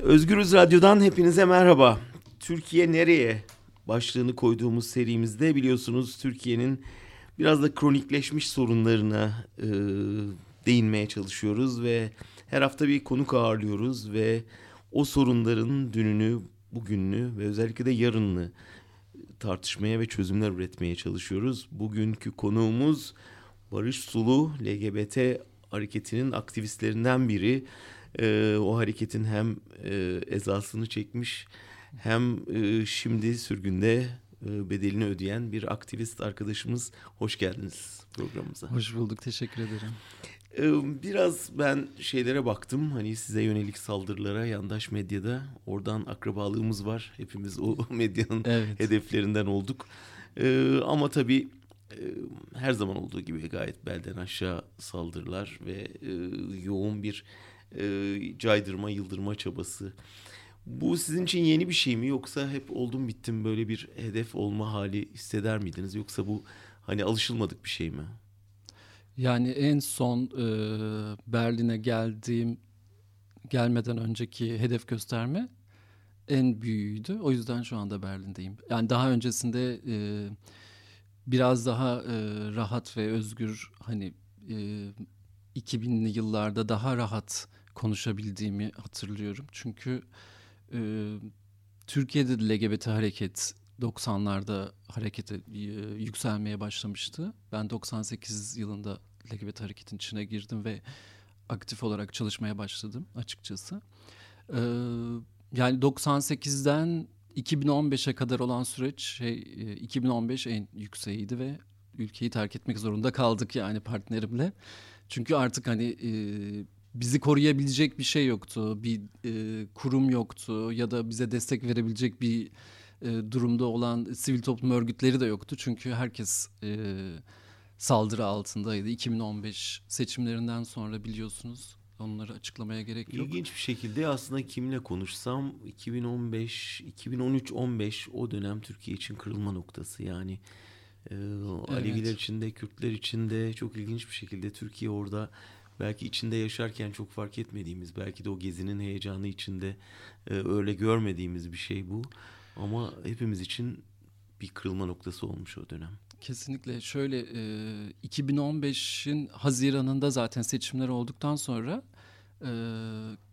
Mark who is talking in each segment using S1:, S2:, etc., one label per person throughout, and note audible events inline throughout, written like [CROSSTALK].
S1: Özgürüz Radyo'dan hepinize merhaba. Türkiye nereye başlığını koyduğumuz serimizde biliyorsunuz Türkiye'nin biraz da kronikleşmiş sorunlarına e, değinmeye çalışıyoruz ve her hafta bir konuk ağırlıyoruz ve o sorunların dününü, bugününü ve özellikle de yarınını tartışmaya ve çözümler üretmeye çalışıyoruz. Bugünkü konuğumuz Barış Sulu, LGBT hareketinin aktivistlerinden biri. Ee, o hareketin hem e, ezasını çekmiş hem e, şimdi sürgünde e, bedelini ödeyen bir aktivist arkadaşımız. Hoş geldiniz programımıza.
S2: Hoş bulduk, teşekkür ederim.
S1: Ee, biraz ben şeylere baktım hani size yönelik saldırılara yandaş medyada oradan akrabalığımız var. Hepimiz o [LAUGHS] medyanın evet. hedeflerinden olduk. Ee, ama tabii e, her zaman olduğu gibi gayet belden aşağı saldırılar ve e, yoğun bir e, caydırma yıldırma çabası. Bu sizin için yeni bir şey mi yoksa hep oldum bittim böyle bir hedef olma hali hisseder miydiniz yoksa bu hani alışılmadık bir şey mi?
S2: Yani en son e, Berlin'e geldiğim gelmeden önceki hedef gösterme en büyüğüydü. O yüzden şu anda Berlin'deyim. Yani daha öncesinde e, biraz daha e, rahat ve özgür hani e, 2000'li yıllarda daha rahat konuşabildiğimi hatırlıyorum. Çünkü e, Türkiye'de de LGBT hareket 90'larda harekete e, yükselmeye başlamıştı. Ben 98 yılında LGBT hareketin içine girdim ve aktif olarak çalışmaya başladım açıkçası. Ee, yani 98'den 2015'e kadar olan süreç şey 2015 e, en yükseğiydi ve ülkeyi terk etmek zorunda kaldık yani partnerimle. Çünkü artık hani e, bizi koruyabilecek bir şey yoktu. Bir e, kurum yoktu ya da bize destek verebilecek bir e, durumda olan sivil toplum örgütleri de yoktu. Çünkü herkes e, saldırı altındaydı. 2015 seçimlerinden sonra biliyorsunuz onları açıklamaya gerek yok.
S1: İlginç bir şekilde aslında kimle konuşsam 2015, 2013-15 o dönem Türkiye için kırılma noktası. Yani e, evet. Aleviler için de Kürtler için de çok ilginç bir şekilde Türkiye orada belki içinde yaşarken çok fark etmediğimiz belki de o gezinin heyecanı içinde e, öyle görmediğimiz bir şey bu. Ama hepimiz için bir kırılma noktası olmuş o dönem.
S2: Kesinlikle şöyle e, 2015'in Haziran'ında zaten seçimler olduktan sonra e,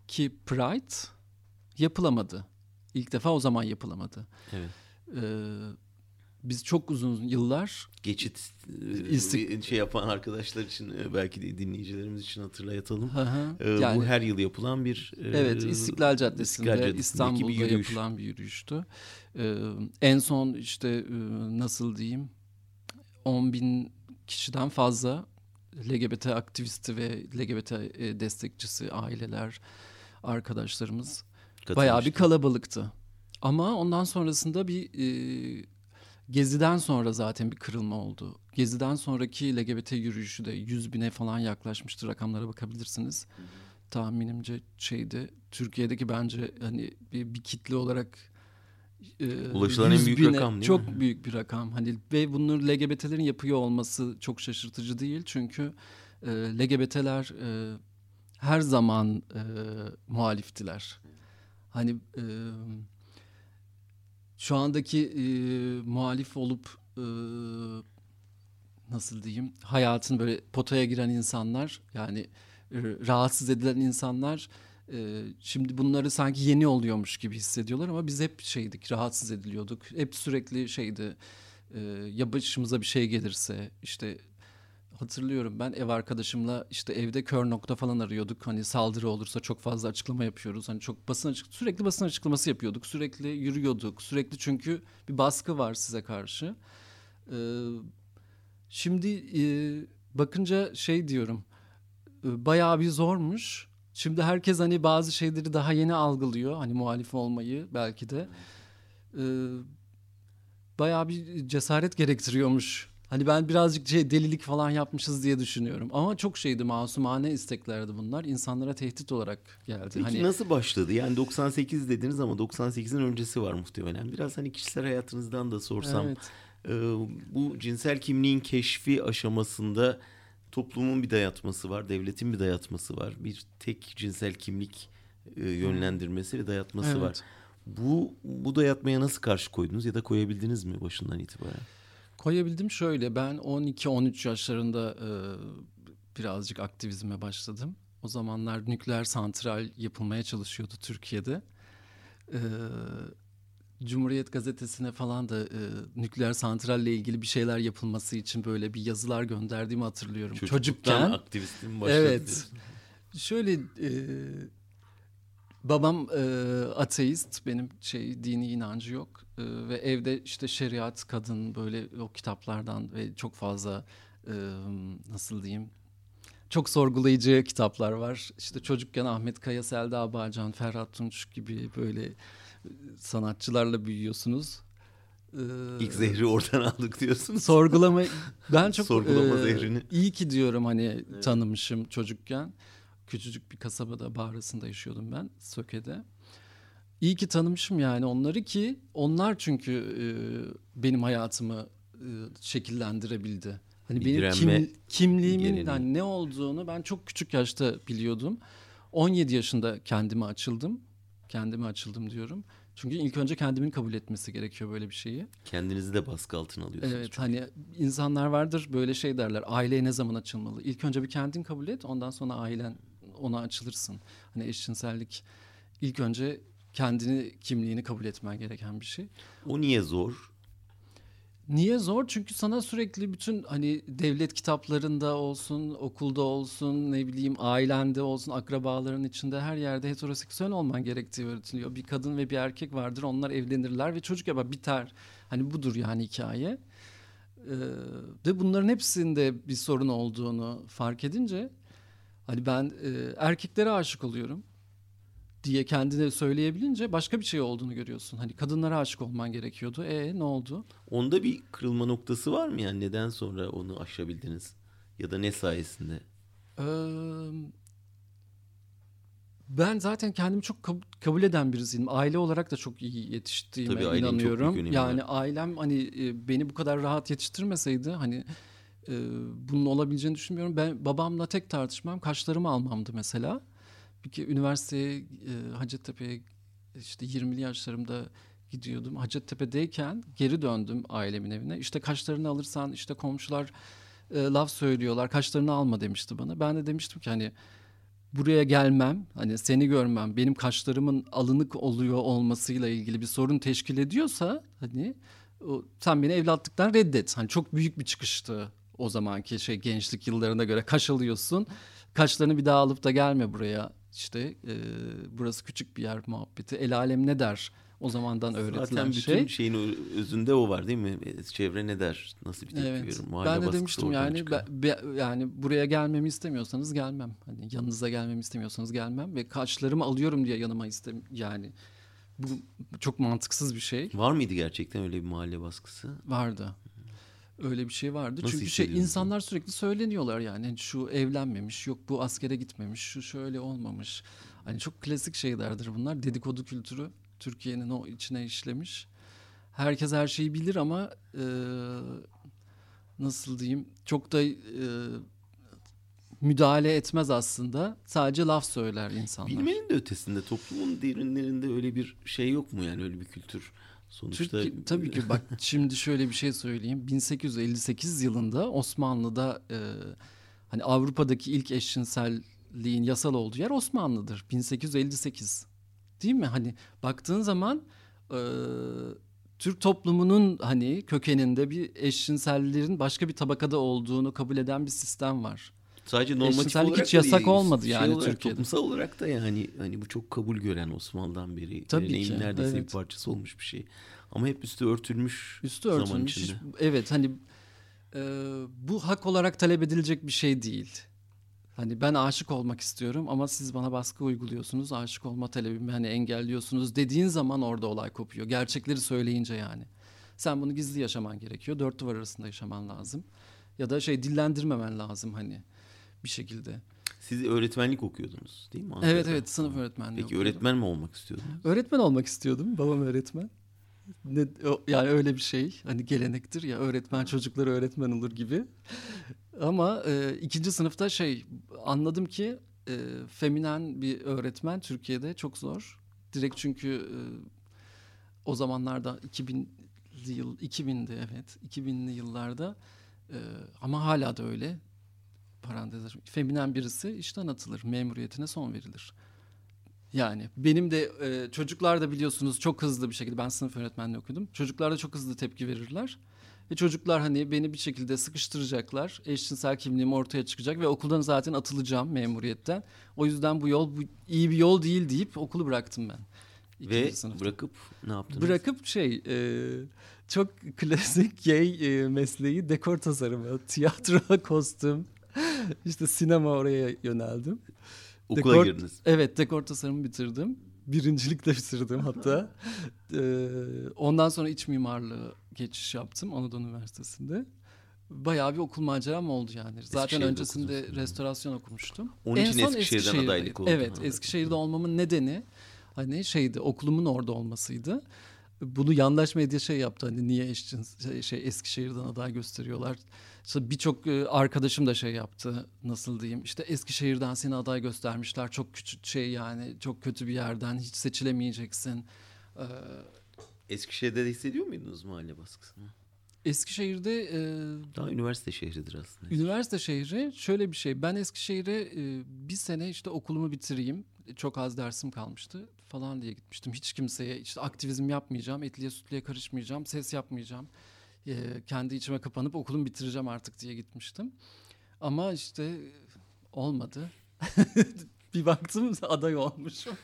S2: ki Pride yapılamadı. İlk defa o zaman yapılamadı. Evet. E, biz çok uzun yıllar
S1: geçit e, istik... şey yapan arkadaşlar için e, belki de dinleyicilerimiz için hatırlatalım. Hı yani, Bu her yıl yapılan bir
S2: Evet İstiklal Caddesi'nde İstiklal Caddesi'nde İstanbul'da yürüyüş. yapılan bir yürüyüştü. en son işte nasıl diyeyim 10 bin kişiden fazla LGBT aktivisti ve LGBT destekçisi aileler arkadaşlarımız bayağı bir kalabalıktı. Ama ondan sonrasında bir e, Gezi'den sonra zaten bir kırılma oldu. Gezi'den sonraki LGBT yürüyüşü de 100 bine falan yaklaşmıştır. Rakamlara bakabilirsiniz. Hı hı. Tahminimce şeydi. Türkiye'deki bence hani bir, bir kitle olarak
S1: e, ulaşılan en büyük bine, rakam değil
S2: çok mi? büyük bir rakam. Hani ve bunları LGBT'lerin yapıyor olması çok şaşırtıcı değil. Çünkü e, LGBT'ler e, her zaman e, muhaliftiler. Hani e, şu andaki e, muhalif olup e, nasıl diyeyim hayatın böyle potaya giren insanlar yani e, rahatsız edilen insanlar e, şimdi bunları sanki yeni oluyormuş gibi hissediyorlar ama biz hep şeydik rahatsız ediliyorduk. Hep sürekli şeydi e, ya başımıza bir şey gelirse işte hatırlıyorum ben ev arkadaşımla işte evde kör nokta falan arıyorduk. Hani saldırı olursa çok fazla açıklama yapıyoruz. Hani çok basın açık sürekli basın açıklaması yapıyorduk. Sürekli yürüyorduk. Sürekli çünkü bir baskı var size karşı. Ee, şimdi e, bakınca şey diyorum. E, bayağı bir zormuş. Şimdi herkes hani bazı şeyleri daha yeni algılıyor. Hani muhalif olmayı belki de. Ee, bayağı bir cesaret gerektiriyormuş Hani ben birazcık şey delilik falan yapmışız diye düşünüyorum. Ama çok şeydi masumane isteklerdi bunlar. İnsanlara tehdit olarak geldi.
S1: Peki
S2: hani...
S1: nasıl başladı? Yani 98 dediniz ama 98'in öncesi var muhtemelen. Biraz hani kişisel hayatınızdan da sorsam. Evet. E, bu cinsel kimliğin keşfi aşamasında toplumun bir dayatması var, devletin bir dayatması var. Bir tek cinsel kimlik e, yönlendirmesi ve dayatması
S2: Evet.
S1: var. Bu bu dayatmaya nasıl karşı koydunuz ya da koyabildiniz mi başından itibaren?
S2: Koyabildim şöyle ben 12-13 yaşlarında e, birazcık aktivizme başladım. O zamanlar nükleer santral yapılmaya çalışıyordu Türkiye'de. E, Cumhuriyet gazetesine falan da e, nükleer santralle ilgili bir şeyler yapılması için böyle bir yazılar gönderdiğimi hatırlıyorum. Çocukken.
S1: aktivistim başladı.
S2: Evet. Şöyle e, babam e, ateist benim şey dini inancı yok E, ve evde işte şeriat kadın böyle o kitaplardan ve çok fazla e, nasıl diyeyim çok sorgulayıcı kitaplar var. İşte çocukken Ahmet Kaya, Selda Bağcan, Ferhat Tunç gibi böyle e, sanatçılarla büyüyorsunuz. E,
S1: İlk zehri oradan aldık diyorsunuz.
S2: sorgulama ben çok
S1: Sorgulama
S2: e,
S1: zehrini.
S2: iyi ki diyorum hani tanımışım çocukken. Küçücük bir kasabada Bağrası'nda yaşıyordum ben Söke'de. İyi ki tanımışım yani onları ki onlar çünkü e, benim hayatımı e, şekillendirebildi. Hani
S1: Bir
S2: benim kim, kimliğimin hani ne olduğunu ben çok küçük yaşta biliyordum. 17 yaşında kendime açıldım. Kendime açıldım diyorum. Çünkü ilk önce kendimin kabul etmesi gerekiyor böyle bir şeyi.
S1: Kendinizi de baskı altına alıyorsunuz.
S2: Evet
S1: çünkü.
S2: hani insanlar vardır böyle şey derler aileye ne zaman açılmalı? İlk önce bir kendin kabul et ondan sonra ailen ona açılırsın. Hani eşcinsellik ilk önce kendini kimliğini kabul etmen gereken bir şey.
S1: O niye zor?
S2: Niye zor? Çünkü sana sürekli bütün hani devlet kitaplarında olsun, okulda olsun, ne bileyim ailende olsun, akrabaların içinde her yerde heteroseksüel olman gerektiği öğretiliyor. Bir kadın ve bir erkek vardır, onlar evlenirler ve çocuk yapar, biter. Hani budur yani hikaye. Ee, ve bunların hepsinde bir sorun olduğunu fark edince hani ben e, erkeklere aşık oluyorum diye kendine söyleyebilince başka bir şey olduğunu görüyorsun. Hani kadınlara aşık olman gerekiyordu. E ne oldu?
S1: Onda bir kırılma noktası var mı yani neden sonra onu aşabildiniz? Ya da ne sayesinde?
S2: Ee, ben zaten kendimi çok kab- kabul eden birisiyim. Aile olarak da çok iyi yetiştiğime
S1: Tabii çok
S2: inanıyorum.
S1: önemi
S2: Yani ailem hani e, beni bu kadar rahat yetiştirmeseydi hani e, bunun olabileceğini düşünmüyorum. Ben babamla tek tartışmam kaşlarımı almamdı mesela. Bir üniversiteye e, Hacettepe'ye işte 20'li yaşlarımda gidiyordum. Hacettepe'deyken geri döndüm ailemin evine. İşte kaşlarını alırsan işte komşular e, laf söylüyorlar. Kaşlarını alma demişti bana. Ben de demiştim ki hani buraya gelmem, hani seni görmem, benim kaşlarımın alınık oluyor olmasıyla ilgili bir sorun teşkil ediyorsa hani o, sen beni evlatlıktan reddet. Hani çok büyük bir çıkıştı o zamanki şey gençlik yıllarına göre kaş alıyorsun. Kaşlarını bir daha alıp da gelme buraya. İşte e, burası küçük bir yer muhabbeti. El alem ne der? O zamandan öğretilen
S1: Zaten bütün
S2: şey.
S1: şeyin özünde o var değil mi? E, Çevre ne der? Nasıl bir tepki
S2: Evet.
S1: verir? Mahalle
S2: Ben de demiştim yani be- be- yani buraya gelmemi istemiyorsanız gelmem. Hani yanınıza gelmemi istemiyorsanız gelmem ve kaşlarımı alıyorum diye yanıma istem yani bu çok mantıksız bir şey
S1: Var mıydı gerçekten öyle bir mahalle baskısı?
S2: vardı. Öyle bir şey vardı.
S1: Nasıl
S2: Çünkü şey insanlar sürekli söyleniyorlar yani Hani şu evlenmemiş, yok bu askere gitmemiş, şu şöyle olmamış. Hani çok klasik şeylerdir bunlar. Dedikodu kültürü Türkiye'nin o içine işlemiş. Herkes her şeyi bilir ama e, nasıl diyeyim çok da e, müdahale etmez aslında. Sadece laf söyler insanlar.
S1: Bilmenin de ötesinde toplumun derinlerinde öyle bir şey yok mu yani öyle bir kültür? Sonuçta
S2: Türkiye, [LAUGHS] tabii ki bak şimdi şöyle bir şey söyleyeyim. 1858 yılında Osmanlı'da e, hani Avrupa'daki ilk eşcinselliğin yasal olduğu yer Osmanlı'dır. 1858. Değil mi? Hani baktığın zaman e, Türk toplumunun hani kökeninde bir eşcinsellerin başka bir tabakada olduğunu kabul eden bir sistem var.
S1: Sadece normatif olarak
S2: hiç yasak
S1: değil,
S2: olmadı
S1: şey
S2: yani
S1: olarak,
S2: Türkiye'de.
S1: Toplumsal olarak da yani hani bu çok kabul gören Osmanlı'dan beri
S2: Tabii
S1: geleneğin
S2: ki,
S1: neredeyse bir
S2: evet.
S1: parçası olmuş bir şey. Ama hep üstü örtülmüş
S2: Üstü
S1: zaman
S2: örtülmüş.
S1: içinde.
S2: evet hani e, bu hak olarak talep edilecek bir şey değil. Hani ben aşık olmak istiyorum ama siz bana baskı uyguluyorsunuz. Aşık olma talebimi hani engelliyorsunuz dediğin zaman orada olay kopuyor. Gerçekleri söyleyince yani. Sen bunu gizli yaşaman gerekiyor. Dört duvar arasında yaşaman lazım. Ya da şey dillendirmemen lazım hani bir şekilde.
S1: Siz öğretmenlik okuyordunuz değil mi?
S2: Evet
S1: Ankara'da?
S2: evet sınıf öğretmenliği
S1: Peki
S2: okuyordum.
S1: öğretmen mi olmak istiyordunuz?
S2: Öğretmen olmak istiyordum. Babam öğretmen. Ne, yani öyle bir şey. Hani gelenektir ya öğretmen çocukları öğretmen olur gibi. Ama e, ikinci sınıfta şey anladım ki e, feminen bir öğretmen Türkiye'de çok zor. Direkt çünkü e, o zamanlarda 2000 yıl 2000'de evet 2000'li yıllarda e, ama hala da öyle parantez açayım. Feminen birisi işten atılır, memuriyetine son verilir. Yani benim de e, çocuklar da biliyorsunuz çok hızlı bir şekilde ben sınıf öğretmenliği okudum. Çocuklar da çok hızlı tepki verirler. Ve çocuklar hani beni bir şekilde sıkıştıracaklar. Eşcinsel kimliğim ortaya çıkacak ve okuldan zaten atılacağım memuriyetten. O yüzden bu yol bu iyi bir yol değil deyip okulu bıraktım ben.
S1: Ve sınıfta. bırakıp ne yaptınız?
S2: Bırakıp şey e, çok klasik gay e, mesleği dekor tasarımı, tiyatro, [LAUGHS] kostüm, [LAUGHS] işte sinema oraya yöneldim.
S1: Okula dekor, girdiniz.
S2: Evet dekor tasarımı bitirdim. Birincilikle bitirdim hatta. [LAUGHS] ee, ondan sonra iç mimarlığı geçiş yaptım Anadolu Üniversitesi'nde. Bayağı bir okul maceram oldu yani. Zaten öncesinde okudunuz. restorasyon okumuştum.
S1: Onun en için son Eskişehir'den adaylık oldu.
S2: Evet Eskişehir'de olmamın nedeni hani şeydi okulumun orada olmasıydı. Bunu yandaş medya şey yaptı hani niye eşcins şey, şey Eskişehir'den aday gösteriyorlar. İşte birçok e, arkadaşım da şey yaptı nasıl diyeyim işte Eskişehir'den seni aday göstermişler çok küçük şey yani çok kötü bir yerden hiç seçilemeyeceksin. Ee,
S1: Eskişehir'de de hissediyor muydunuz mahalle baskısını?
S2: Eskişehir'de e,
S1: daha üniversite şehridir aslında.
S2: Üniversite şehri şöyle bir şey. Ben Eskişehir'e e, bir sene işte okulumu bitireyim. Çok az dersim kalmıştı falan diye gitmiştim. Hiç kimseye işte aktivizm yapmayacağım, etliye sütlüye karışmayacağım, ses yapmayacağım. E, kendi içime kapanıp okulumu bitireceğim artık diye gitmiştim. Ama işte olmadı. [LAUGHS] bir baktım aday olmuşum.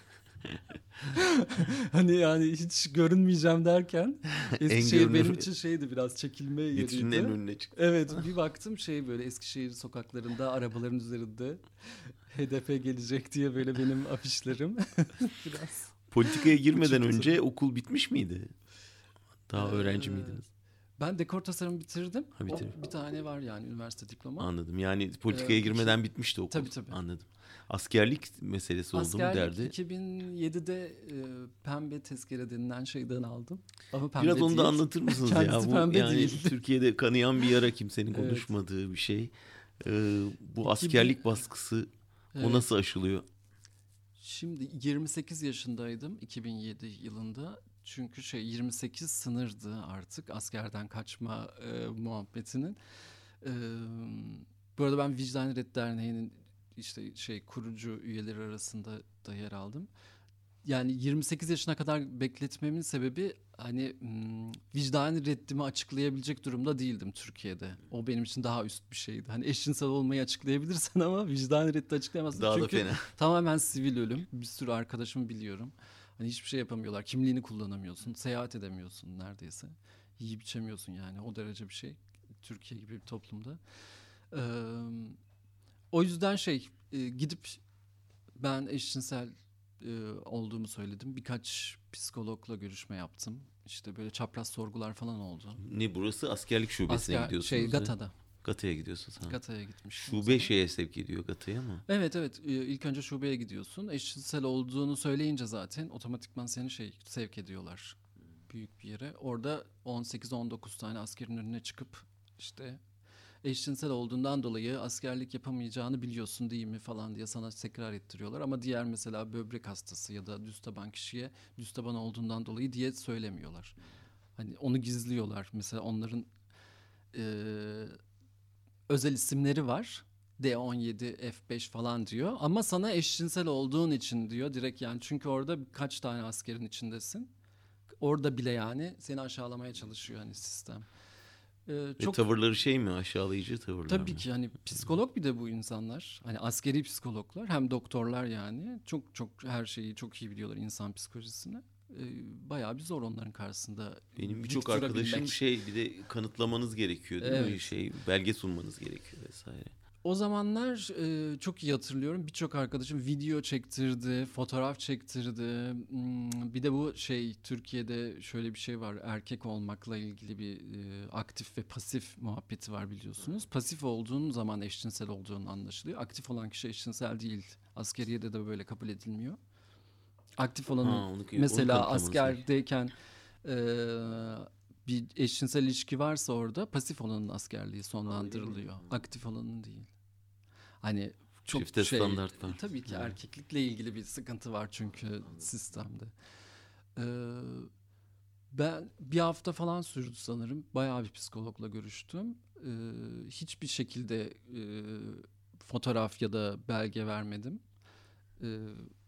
S2: [LAUGHS] hani yani hiç görünmeyeceğim derken [LAUGHS] Eskişehir benim için şeydi biraz çekilme yeriydi.
S1: Vitrinin en önüne çıktı.
S2: Evet bir baktım şey böyle Eskişehir sokaklarında arabaların üzerinde HDP gelecek diye böyle benim afişlerim. [LAUGHS] biraz.
S1: Politikaya girmeden önce okul bitmiş miydi? Daha ee, öğrenci miydiniz?
S2: Ben dekor tasarım bitirdim. Ha, bitirdim. O, bir tane var yani üniversite diploma.
S1: Anladım. Yani politikaya ee, girmeden bitmişti okul.
S2: Tabii tabii.
S1: Anladım. Askerlik meselesi oldu mu derdi.
S2: Askerlik 2007'de e, pembe tezkere denilen şeyden aldım. Ama pembe
S1: Biraz
S2: değil.
S1: onu da anlatır mısınız ya? Bu, pembe yani değil. [LAUGHS] Türkiye'de kanayan bir yara kimsenin evet. konuşmadığı bir şey. Ee, bu askerlik baskısı evet. o nasıl aşılıyor?
S2: Şimdi 28 yaşındaydım 2007 yılında. Çünkü şey 28 sınırdı artık askerden kaçma e, muhabbetinin. E, bu arada ben Vicdan Red Derneği'nin işte şey kurucu üyeleri arasında da yer aldım. Yani 28 yaşına kadar bekletmemin sebebi hani hmm, vicdani reddimi açıklayabilecek durumda değildim Türkiye'de. O benim için daha üst bir şeydi. Hani eşcinsel olmayı açıklayabilirsen [LAUGHS] ama vicdani reddi açıklayamazsın.
S1: Daha
S2: Çünkü
S1: da fena. [LAUGHS]
S2: tamamen sivil ölüm. Bir sürü arkadaşımı biliyorum. Hani hiçbir şey yapamıyorlar. Kimliğini kullanamıyorsun. Seyahat edemiyorsun neredeyse. Yiyip içemiyorsun yani. O derece bir şey. Türkiye gibi bir toplumda. Ee, o yüzden şey gidip ben eşcinsel e, olduğumu söyledim. Birkaç psikologla görüşme yaptım. İşte böyle çapraz sorgular falan oldu.
S1: Ne burası askerlik şubesine Asker, gidiyorsunuz?
S2: Şey Gata'da.
S1: Gata'ya gidiyorsun sen.
S2: Gata'ya gitmiş.
S1: Şube şeye sevk ediyor Gata'ya mı?
S2: Evet evet. Ee, ilk önce şubeye gidiyorsun. Eşcinsel olduğunu söyleyince zaten otomatikman seni şey sevk ediyorlar. Büyük bir yere. Orada 18-19 tane askerin önüne çıkıp işte eşcinsel olduğundan dolayı askerlik yapamayacağını biliyorsun değil mi falan diye sana tekrar ettiriyorlar. Ama diğer mesela böbrek hastası ya da düz taban kişiye düz taban olduğundan dolayı diye söylemiyorlar. Hani onu gizliyorlar. Mesela onların e, özel isimleri var. D17, F5 falan diyor. Ama sana eşcinsel olduğun için diyor direkt yani. Çünkü orada birkaç tane askerin içindesin. Orada bile yani seni aşağılamaya çalışıyor hani sistem.
S1: Ee, çok... Ve tavırları şey mi aşağılayıcı tavırlar
S2: Tabii
S1: mı?
S2: ki hani psikolog bir de bu insanlar. Hani askeri psikologlar hem doktorlar yani. Çok çok her şeyi çok iyi biliyorlar insan psikolojisini. Ee, bayağı bir zor onların karşısında.
S1: Benim birçok arkadaşım şey bir de kanıtlamanız gerekiyor değil evet. mi? Şey belge sunmanız gerekiyor vesaire.
S2: O zamanlar e, çok iyi hatırlıyorum. Birçok arkadaşım video çektirdi, fotoğraf çektirdi. Hmm, bir de bu şey Türkiye'de şöyle bir şey var. Erkek olmakla ilgili bir e, aktif ve pasif muhabbeti var biliyorsunuz. Pasif olduğun zaman eşcinsel olduğun anlaşılıyor. Aktif olan kişi eşcinsel değil. Askeriyede de böyle kabul edilmiyor. Aktif olanın ha, onu, mesela onu askerdeyken e, bir eşcinsel ilişki varsa orada pasif olanın askerliği sonlandırılıyor. Aktif olanın değil. Hani çok
S1: Çifte
S2: şey,
S1: standart var.
S2: Tabii ki
S1: Evet.
S2: erkeklikle ilgili bir sıkıntı var çünkü sistemde. Ee, ben bir hafta falan sürdü sanırım. Bayağı bir psikologla görüştüm. Ee, hiçbir şekilde e, fotoğraf ya da belge vermedim. Ee,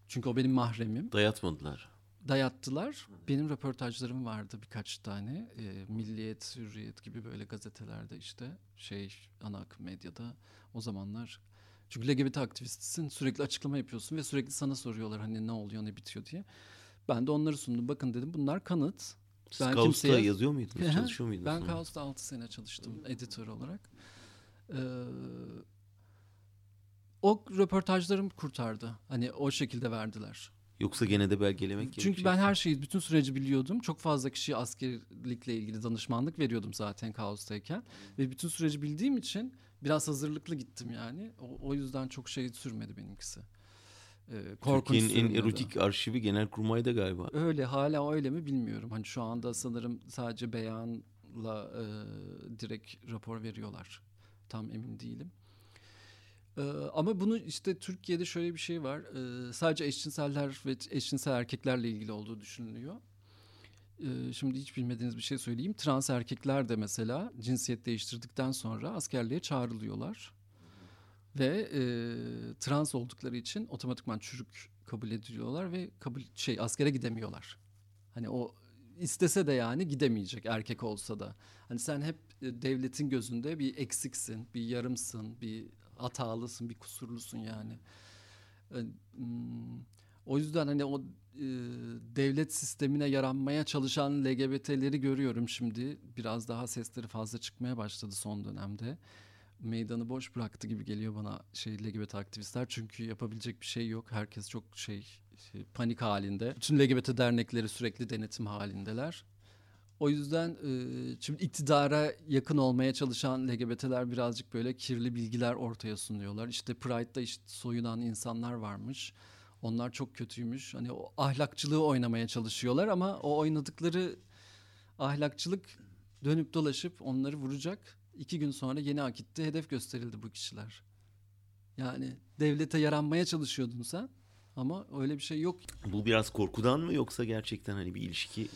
S2: çünkü o benim mahremim.
S1: Dayatmadılar.
S2: Dayattılar. Benim röportajlarım vardı birkaç tane. Ee, Milliyet, Hürriyet gibi böyle gazetelerde işte şey ana akım medyada o zamanlar. Çünkü LGBT aktivistisin sürekli açıklama yapıyorsun ve sürekli sana soruyorlar hani ne oluyor ne bitiyor diye. Ben de onları sundum. Bakın dedim bunlar kanıt.
S1: Siz
S2: Ben
S1: Kaos'ta
S2: kimseye- [LAUGHS]
S1: yazıyor muydunuz?
S2: Aha,
S1: Çalışıyor muydunuz?
S2: Ben
S1: Hı.
S2: Kaos'ta 6 sene çalıştım editör olarak. Ee, o röportajlarım kurtardı. Hani o şekilde verdiler.
S1: Yoksa gene de belgelemek
S2: Çünkü
S1: gerekecek.
S2: ben her şeyi, bütün süreci biliyordum. Çok fazla kişiye askerlikle ilgili danışmanlık veriyordum zaten Kaos'tayken. Ve bütün süreci bildiğim için biraz hazırlıklı gittim yani. O, o yüzden çok şey sürmedi benimkisi. Ee, korkunç
S1: Türkiye'nin en erotik arşivi Genelkurmay'da galiba.
S2: Öyle hala öyle mi bilmiyorum. Hani şu anda sanırım sadece beyanla e, direkt rapor veriyorlar. Tam emin değilim. E, ama bunu işte Türkiye'de şöyle bir şey var. E, sadece eşcinseller ve eşcinsel erkeklerle ilgili olduğu düşünülüyor. E, şimdi hiç bilmediğiniz bir şey söyleyeyim. Trans erkekler de mesela cinsiyet değiştirdikten sonra askerliğe çağrılıyorlar. Ve e, trans oldukları için otomatikman çürük kabul ediliyorlar ve kabul şey askere gidemiyorlar. Hani o istese de yani gidemeyecek erkek olsa da. Hani sen hep e, devletin gözünde bir eksiksin, bir yarımsın, bir hatalısın, bir kusurlusun yani. E, hmm, O yüzden hani o e, devlet sistemine yaranmaya çalışan LGBT'leri görüyorum şimdi. Biraz daha sesleri fazla çıkmaya başladı son dönemde. Meydanı boş bıraktı gibi geliyor bana şey LGBT aktivistler. Çünkü yapabilecek bir şey yok. Herkes çok şey, şey, panik halinde. Bütün LGBT dernekleri sürekli denetim halindeler. O yüzden e, şimdi iktidara yakın olmaya çalışan LGBT'ler birazcık böyle kirli bilgiler ortaya sunuyorlar. İşte Pride'da işte soyunan insanlar varmış. Onlar çok kötüymüş. Hani o ahlakçılığı oynamaya çalışıyorlar ama o oynadıkları ahlakçılık dönüp dolaşıp onları vuracak. İki gün sonra yeni akitte hedef gösterildi bu kişiler. Yani devlete yaranmaya çalışıyordun sen ama öyle bir şey yok.
S1: Bu biraz korkudan mı yoksa gerçekten hani bir ilişki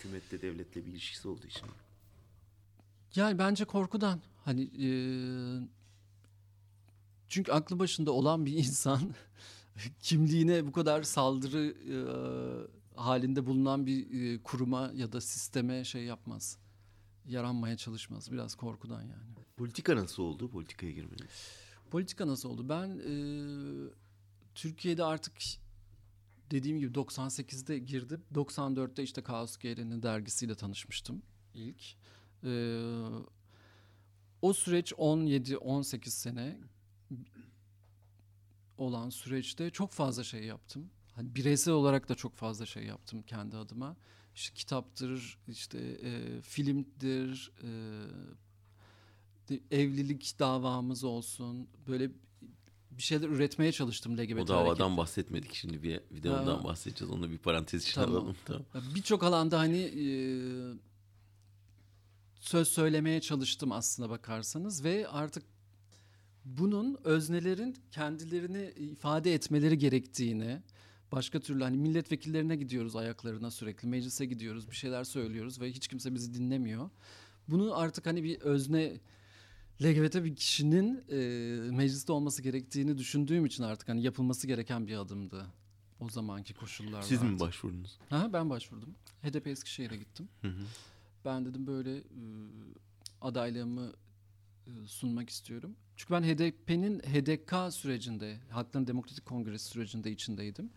S1: hükümetle devletle bir ilişkisi olduğu için?
S2: Yani bence korkudan. Hani e, çünkü aklı başında olan bir insan [LAUGHS] kimliğine bu kadar saldırı e, halinde bulunan bir e, kuruma ya da sisteme şey yapmaz. Yaranmaya çalışmaz. Biraz korkudan yani.
S1: Politika nasıl oldu? Politikaya girmeniz.
S2: Politika nasıl oldu? Ben e, Türkiye'de artık dediğim gibi 98'de girdim. 94'te işte Kaos GR'nin dergisiyle tanışmıştım ilk. E, o süreç 17-18 sene olan süreçte çok fazla şey yaptım. Hani bireysel olarak da çok fazla şey yaptım kendi adıma. İşte kitaptır, işte e, filmdir, e, evlilik davamız olsun. Böyle bir şeyler üretmeye çalıştım LGBT
S1: O davadan bahsetmedik şimdi bir videodan
S2: Ha.
S1: bahsedeceğiz. Onu bir parantez içine
S2: Tamam.
S1: alalım. Tamam.
S2: Birçok alanda hani e, söz söylemeye çalıştım aslına bakarsanız ve artık bunun öznelerin kendilerini ifade etmeleri gerektiğini başka türlü hani milletvekillerine gidiyoruz ayaklarına sürekli meclise gidiyoruz bir şeyler söylüyoruz ve hiç kimse bizi dinlemiyor. Bunu artık hani bir özne LGBT bir kişinin e, mecliste olması gerektiğini düşündüğüm için artık hani yapılması gereken bir adımdı. O zamanki koşullar
S1: Siz mi başvurdunuz?
S2: Ha, ben başvurdum. HDP Eskişehir'e gittim.
S1: Hı hı.
S2: Ben dedim böyle e, adaylığımı e, sunmak istiyorum. Çünkü ben HDP'nin HDK sürecinde, Halkların Demokratik Kongresi sürecinde içindeydim.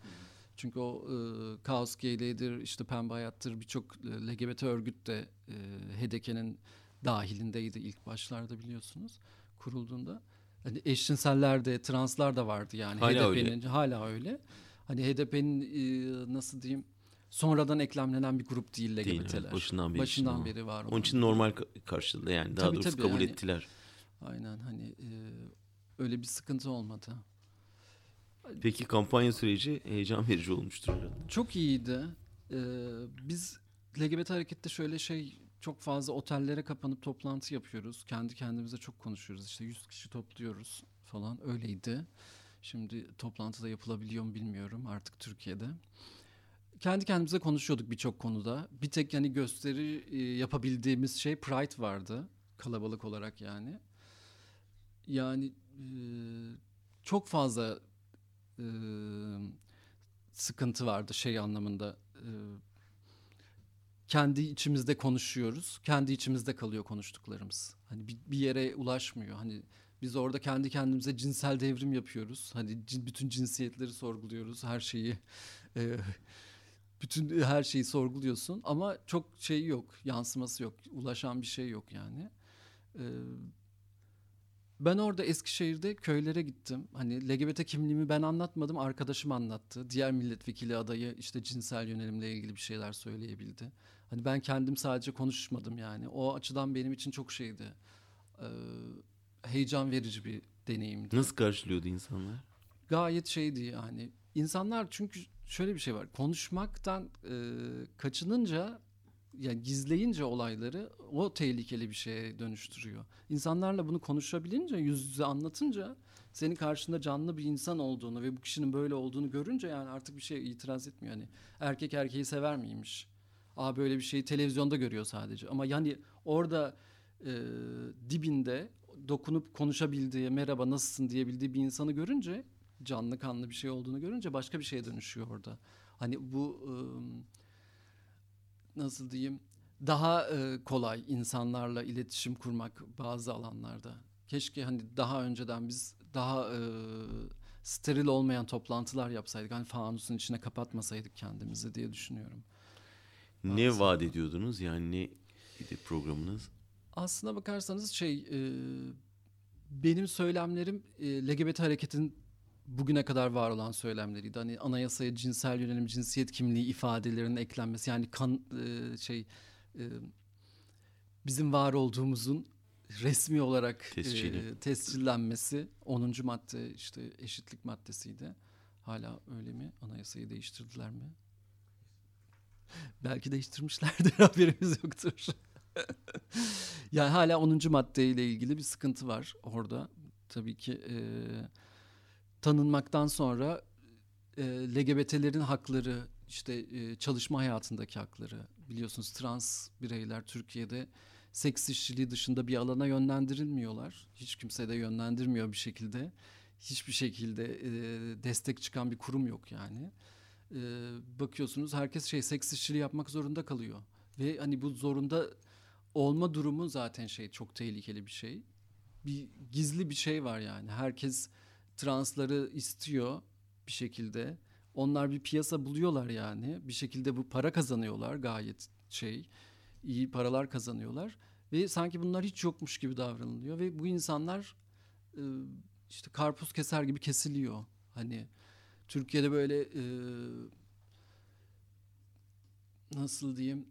S2: Çünkü o e, Kaos GL'dir, işte Pembe Hayat'tır birçok LGBT örgüt de e, HDK'nin dahilindeydi ilk başlarda biliyorsunuz kurulduğunda. Hani eşcinseller de, translar da vardı yani
S1: Hala
S2: HDP'nin hala öyle. Hani HDP'nin e, nasıl diyeyim sonradan eklemlenen bir grup değil
S1: Değil,
S2: LGBT'ler.
S1: evet. Başından beri
S2: Başından beri var.
S1: Onun için normal ka- karşıladı yani. Daha
S2: Tabii,
S1: doğrusu
S2: tabii,
S1: kabul
S2: yani.
S1: ettiler.
S2: Aynen hani e, öyle bir sıkıntı olmadı.
S1: Peki kampanya süreci heyecan verici olmuştur herhalde.
S2: Çok iyiydi. Ee, biz LGBT harekette şöyle şey çok fazla otellere kapanıp toplantı yapıyoruz. Kendi kendimize çok konuşuyoruz. İşte 100 kişi topluyoruz falan öyleydi. Şimdi toplantıda yapılabiliyor mu bilmiyorum artık Türkiye'de. Kendi kendimize konuşuyorduk birçok konuda. Bir tek yani gösteri e, yapabildiğimiz şey Pride vardı. Kalabalık olarak yani. Yani e, çok fazla e, sıkıntı vardı şey anlamında. Kendi içimizde konuşuyoruz. Kendi içimizde kalıyor konuştuklarımız. Hani bir, bir yere ulaşmıyor. Hani biz orada kendi kendimize cinsel devrim yapıyoruz. Hani bütün cinsiyetleri sorguluyoruz. Her şeyi e, bütün her şeyi sorguluyorsun ama çok şey yok. Yansıması yok. Ulaşan bir şey yok yani. E, ben orada Eskişehir'de köylere gittim. Hani LGBT kimliğimi ben anlatmadım, arkadaşım anlattı. Diğer milletvekili adayı işte cinsel yönelimle ilgili bir şeyler söyleyebildi. Hani ben kendim sadece konuşmadım yani. O açıdan benim için çok şeydi. Ee, heyecan verici bir deneyimdi.
S1: Nasıl karşılıyordu insanlar?
S2: Gayet şeydi yani. İnsanlar çünkü şöyle bir şey var. Konuşmaktan e, kaçınınca yani gizleyince olayları o tehlikeli bir şeye dönüştürüyor. İnsanlarla bunu konuşabilince, yüz yüze anlatınca senin karşında canlı bir insan olduğunu ve bu kişinin böyle olduğunu görünce yani artık bir şey itiraz etmiyor. Yani erkek erkeği sever miymiş? Aa böyle bir şeyi televizyonda görüyor sadece. Ama yani orada e, dibinde dokunup konuşabildiği, merhaba nasılsın diyebildiği bir insanı görünce canlı kanlı bir şey olduğunu görünce başka bir şeye dönüşüyor orada. Hani bu e, nasıl diyeyim daha e, kolay insanlarla iletişim kurmak bazı alanlarda. Keşke hani daha önceden biz daha e, steril olmayan toplantılar yapsaydık. Hani fanusun içine kapatmasaydık kendimizi diye düşünüyorum.
S1: Ne Aslında. vaat ediyordunuz yani ne programınız?
S2: Aslına bakarsanız şey e, benim söylemlerim e, LGBT hareketin bugüne kadar var olan söylemleriydi. Hani anayasaya cinsel yönelim, cinsiyet kimliği ifadelerinin eklenmesi yani kan e, şey e, bizim var olduğumuzun resmi olarak e, tescillenmesi 10. madde işte eşitlik maddesiydi. Hala öyle mi? Anayasayı değiştirdiler mi? [LAUGHS] Belki değiştirmişlerdir [LAUGHS] haberimiz yoktur. [LAUGHS] yani hala 10. maddeyle ilgili bir sıkıntı var orada. Tabii ki e, tanınmaktan sonra e, LGBT'lerin hakları, işte e, çalışma hayatındaki hakları biliyorsunuz trans bireyler Türkiye'de seks işçiliği dışında bir alana yönlendirilmiyorlar. Hiç kimse de yönlendirmiyor bir şekilde. Hiçbir şekilde e, destek çıkan bir kurum yok yani. E, bakıyorsunuz herkes şey seks işçiliği yapmak zorunda kalıyor. Ve hani bu zorunda olma durumu zaten şey çok tehlikeli bir şey. Bir gizli bir şey var yani. Herkes transları istiyor bir şekilde. Onlar bir piyasa buluyorlar yani. Bir şekilde bu para kazanıyorlar gayet şey iyi paralar kazanıyorlar ve sanki bunlar hiç yokmuş gibi davranılıyor ve bu insanlar e, işte karpuz keser gibi kesiliyor. Hani Türkiye'de böyle e, nasıl diyeyim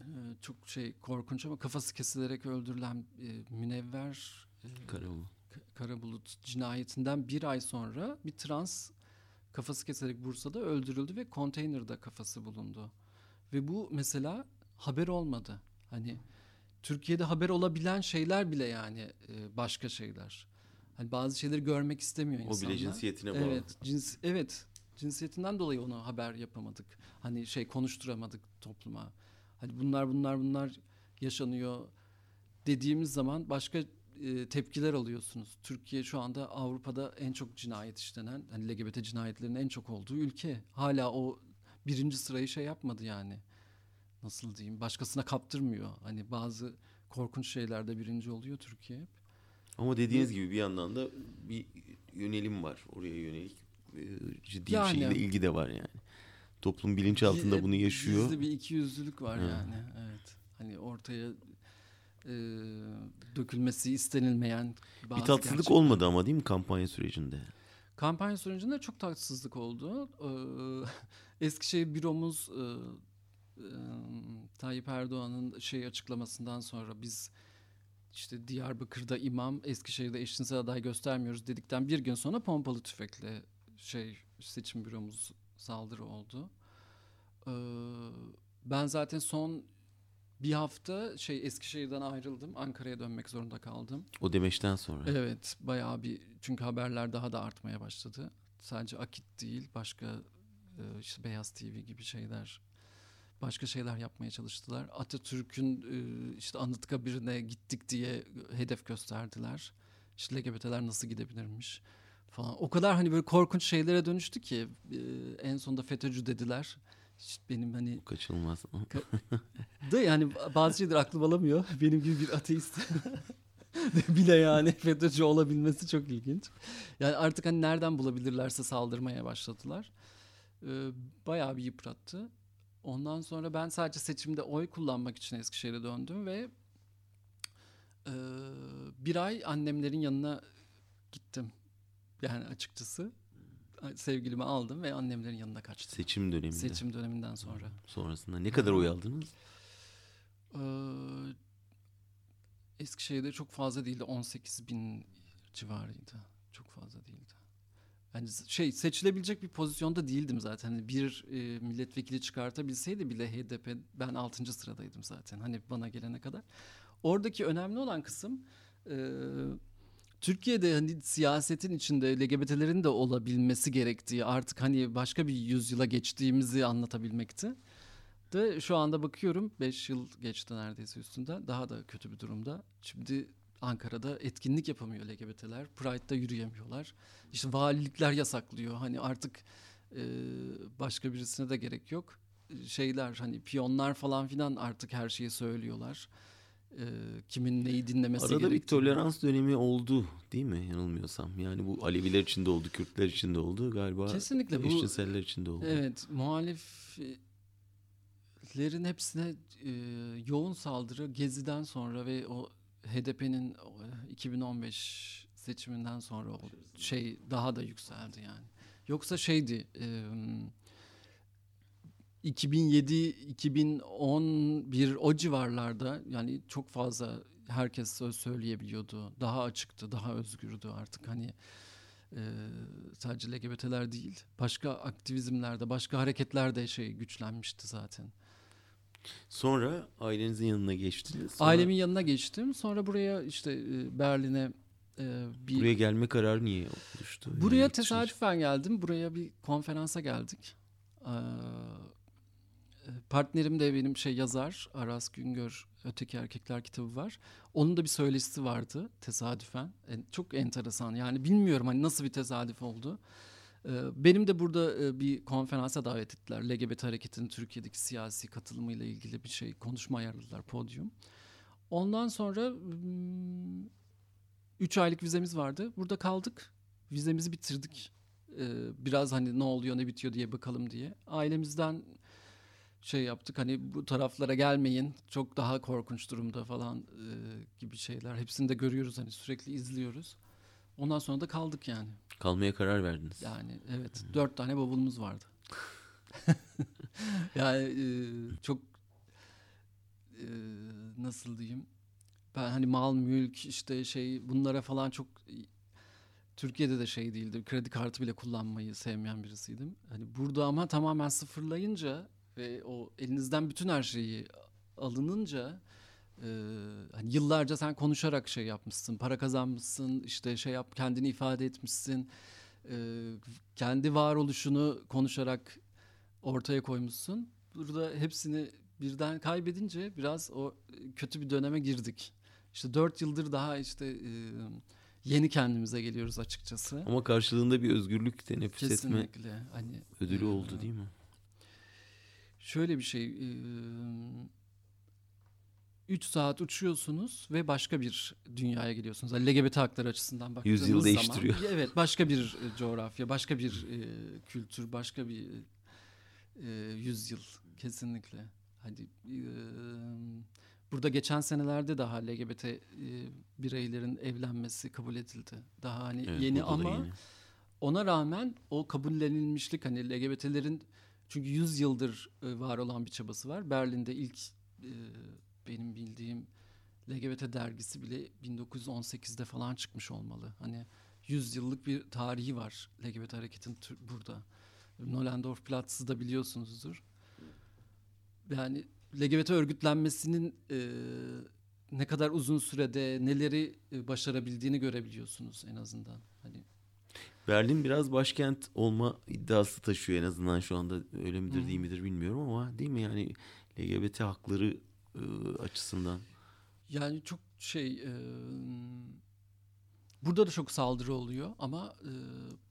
S2: e, çok şey korkunç ama kafası kesilerek öldürülen Münevver
S1: Karabulut.
S2: Karabulut cinayetinden bir ay sonra bir trans kafası keserek Bursa'da öldürüldü ve konteynerde kafası bulundu. Ve bu mesela haber olmadı. Hani Türkiye'de haber olabilen şeyler bile yani e, başka şeyler. Hani bazı şeyleri görmek istemiyor insanlar.
S1: O bile cinsiyetine bağlı.
S2: Evet, cins evet. Cinsiyetinden dolayı onu haber yapamadık. Hani şey konuşturamadık topluma. Hani bunlar bunlar bunlar yaşanıyor dediğimiz zaman başka e, tepkiler alıyorsunuz. Türkiye şu anda Avrupa'da en çok cinayet işlenen, hani LGBT cinayetlerinin en çok olduğu ülke. Hala o birinci sırayı şey yapmadı yani. Nasıl diyeyim? Başkasına kaptırmıyor. Hani bazı korkunç şeylerde birinci oluyor Türkiye hep.
S1: Ama dediğiniz gibi bir yandan da bir yönelim var. Oraya yönelik e, ciddi yani, bir şeyle ilgi de var yani. Toplum bilinç altında bunu yaşıyor.
S2: Gizli bir ikiyüzlülük var ha. yani. Evet. Hani ortaya e, dökülmesi istenilmeyen
S1: bazı Bir tatsızlık gerçekten. olmadı ama değil mi kampanya sürecinde?
S2: Kampanya sürecinde çok tatsızlık oldu. Ee, [LAUGHS] Eskişehir büromuz e, e, Tayyip Erdoğan'ın şey açıklamasından sonra biz işte Diyarbakır'da imam, Eskişehir'de eşcinsel aday göstermiyoruz dedikten bir gün sonra pompalı tüfekle şey seçim büromuz saldırı oldu. Ee, ben zaten son bir hafta şey Eskişehir'den ayrıldım. Ankara'ya dönmek zorunda kaldım.
S1: O demeçten sonra.
S2: Evet bayağı bir çünkü haberler daha da artmaya başladı. Sadece Akit değil başka e, işte Beyaz TV gibi şeyler başka şeyler yapmaya çalıştılar. Atatürk'ün e, işte Anıtkabir'ine gittik diye hedef gösterdiler. İşte LGBT'ler nasıl gidebilirmiş falan. O kadar hani böyle korkunç şeylere dönüştü ki e, en sonunda FETÖ'cü dediler. İşte benim hani
S1: Bu kaçınılmaz.
S2: da yani bazı şeyler aklım alamıyor. [LAUGHS] Benim gibi bir ateist [LAUGHS] bile yani FETÖ'cü olabilmesi çok ilginç. Yani artık hani nereden bulabilirlerse saldırmaya başladılar. Ee, bayağı bir yıprattı. Ondan sonra ben sadece seçimde oy kullanmak için Eskişehir'e döndüm ve e, bir ay annemlerin yanına gittim. Yani açıkçası sevgilimi aldım ve annemlerin yanına kaçtım.
S1: Seçim döneminde.
S2: Seçim döneminden sonra.
S1: Sonrasında ne kadar oy aldınız?
S2: Ee, Eskişehir'de çok fazla değildi. 18 bin civarıydı. Çok fazla değildi. Yani şey seçilebilecek bir pozisyonda değildim zaten. Hani bir e, milletvekili çıkartabilseydi bile HDP ben 6. sıradaydım zaten. Hani bana gelene kadar. Oradaki önemli olan kısım e, Türkiye'de hani siyasetin içinde LGBT'lerin de olabilmesi gerektiği artık hani başka bir yüzyıla geçtiğimizi anlatabilmekti. De şu anda bakıyorum 5 yıl geçti neredeyse üstünde daha da kötü bir durumda. Şimdi Ankara'da etkinlik yapamıyor LGBT'ler. Pride'da yürüyemiyorlar. İşte valilikler yasaklıyor. Hani artık e, başka birisine de gerek yok. Şeyler hani piyonlar falan filan artık her şeyi söylüyorlar. E, kimin neyi dinlemesi
S1: Arada
S2: gerektiğini.
S1: bir tolerans dönemi oldu değil mi yanılmıyorsam? Yani bu Aleviler için de oldu, Kürtler için de oldu galiba.
S2: Kesinlikle bu-
S1: Eşcinseller için de oldu.
S2: Evet muhaliflerin hepsine e, yoğun saldırı Gezi'den sonra ve o HDP'nin o, e, 2015 seçiminden sonra o şey daha da yükseldi yani. Yoksa şeydi e, 2007 2011 o civarlarda yani çok fazla herkes söz söyleyebiliyordu. Daha açıktı, daha özgürdü artık hani e, sadece LGBT'ler değil. Başka aktivizmlerde, başka hareketlerde şey güçlenmişti zaten.
S1: Sonra ailenizin yanına geçtiniz. Sonra
S2: Ailemin yanına geçtim. Sonra buraya işte e, Berlin'e e, bir
S1: Buraya gelme kararı niye oluştu?
S2: Buraya
S1: Yani
S2: tesadüfen geldim. Buraya bir konferansa geldik. Partnerim de benim şey yazar. Aras Güngör Öteki Erkekler kitabı var. Onun da bir söyleşisi vardı tesadüfen. En- çok enteresan. Yani bilmiyorum hani nasıl bir tesadüf oldu. Benim de burada bir konferansa davet ettiler. LGBT hareketinin Türkiye'deki siyasi katılımıyla ilgili bir şey konuşma ayarladılar podyum. Ondan sonra hmm, üç aylık vizemiz vardı. Burada kaldık. Vizemizi bitirdik. Biraz hani ne oluyor ne bitiyor diye bakalım diye. Ailemizden şey yaptık hani bu taraflara gelmeyin çok daha korkunç durumda falan gibi şeyler. Hepsini de görüyoruz hani sürekli izliyoruz. Ondan sonra da kaldık yani.
S1: Kalmaya karar verdiniz.
S2: Yani evet dört tane bavulumuz vardı. [LAUGHS] yani e, çok e, nasıl diyeyim ben hani mal mülk işte şey bunlara falan çok Türkiye'de de şey değildi kredi kartı bile kullanmayı sevmeyen birisiydim. Hani burada ama tamamen sıfırlayınca ve o elinizden bütün her şeyi alınınca e, hani yıllarca sen konuşarak şey yapmışsın, para kazanmışsın, işte şey yap kendini ifade etmişsin, e, kendi varoluşunu konuşarak ortaya koymuşsun. Burada hepsini birden kaybedince biraz o kötü bir döneme girdik. İşte dört yıldır daha işte e, yeni kendimize geliyoruz açıkçası.
S1: Ama karşılığında bir özgürlük teneffüs etme
S2: Kesinlikle. Hani
S1: ödülü
S2: e,
S1: oldu değil mi?
S2: Şöyle bir şey. 3 saat uçuyorsunuz ve başka bir dünyaya geliyorsunuz. Yani LGBT hakları açısından baktığınız
S1: Yüzyıl
S2: zaman.
S1: değiştiriyor. [LAUGHS]
S2: Evet başka bir e, coğrafya, başka bir e, kültür, başka bir e, yüzyıl kesinlikle. Hadi e, burada geçen senelerde daha LGBT e, bireylerin evlenmesi kabul edildi. Daha hani
S1: Evet,
S2: yeni ama
S1: yeni.
S2: ona rağmen o kabullenilmişlik hani LGBT'lerin çünkü 100 yıldır e, var olan bir çabası var. Berlin'de ilk e, benim bildiğim LGBT dergisi bile 1918'de falan çıkmış olmalı. Hani 100 yıllık bir tarihi var LGBT hareketin burada. Nollendorf Platz'ı da biliyorsunuzdur. Yani LGBT örgütlenmesinin e, ne kadar uzun sürede neleri e, başarabildiğini görebiliyorsunuz en azından. Hani
S1: Berlin biraz başkent olma iddiası taşıyor en azından şu anda öyle midir değil midir bilmiyorum ama değil mi yani LGBT hakları açısından.
S2: Yani çok şey e, burada da çok saldırı oluyor ama e,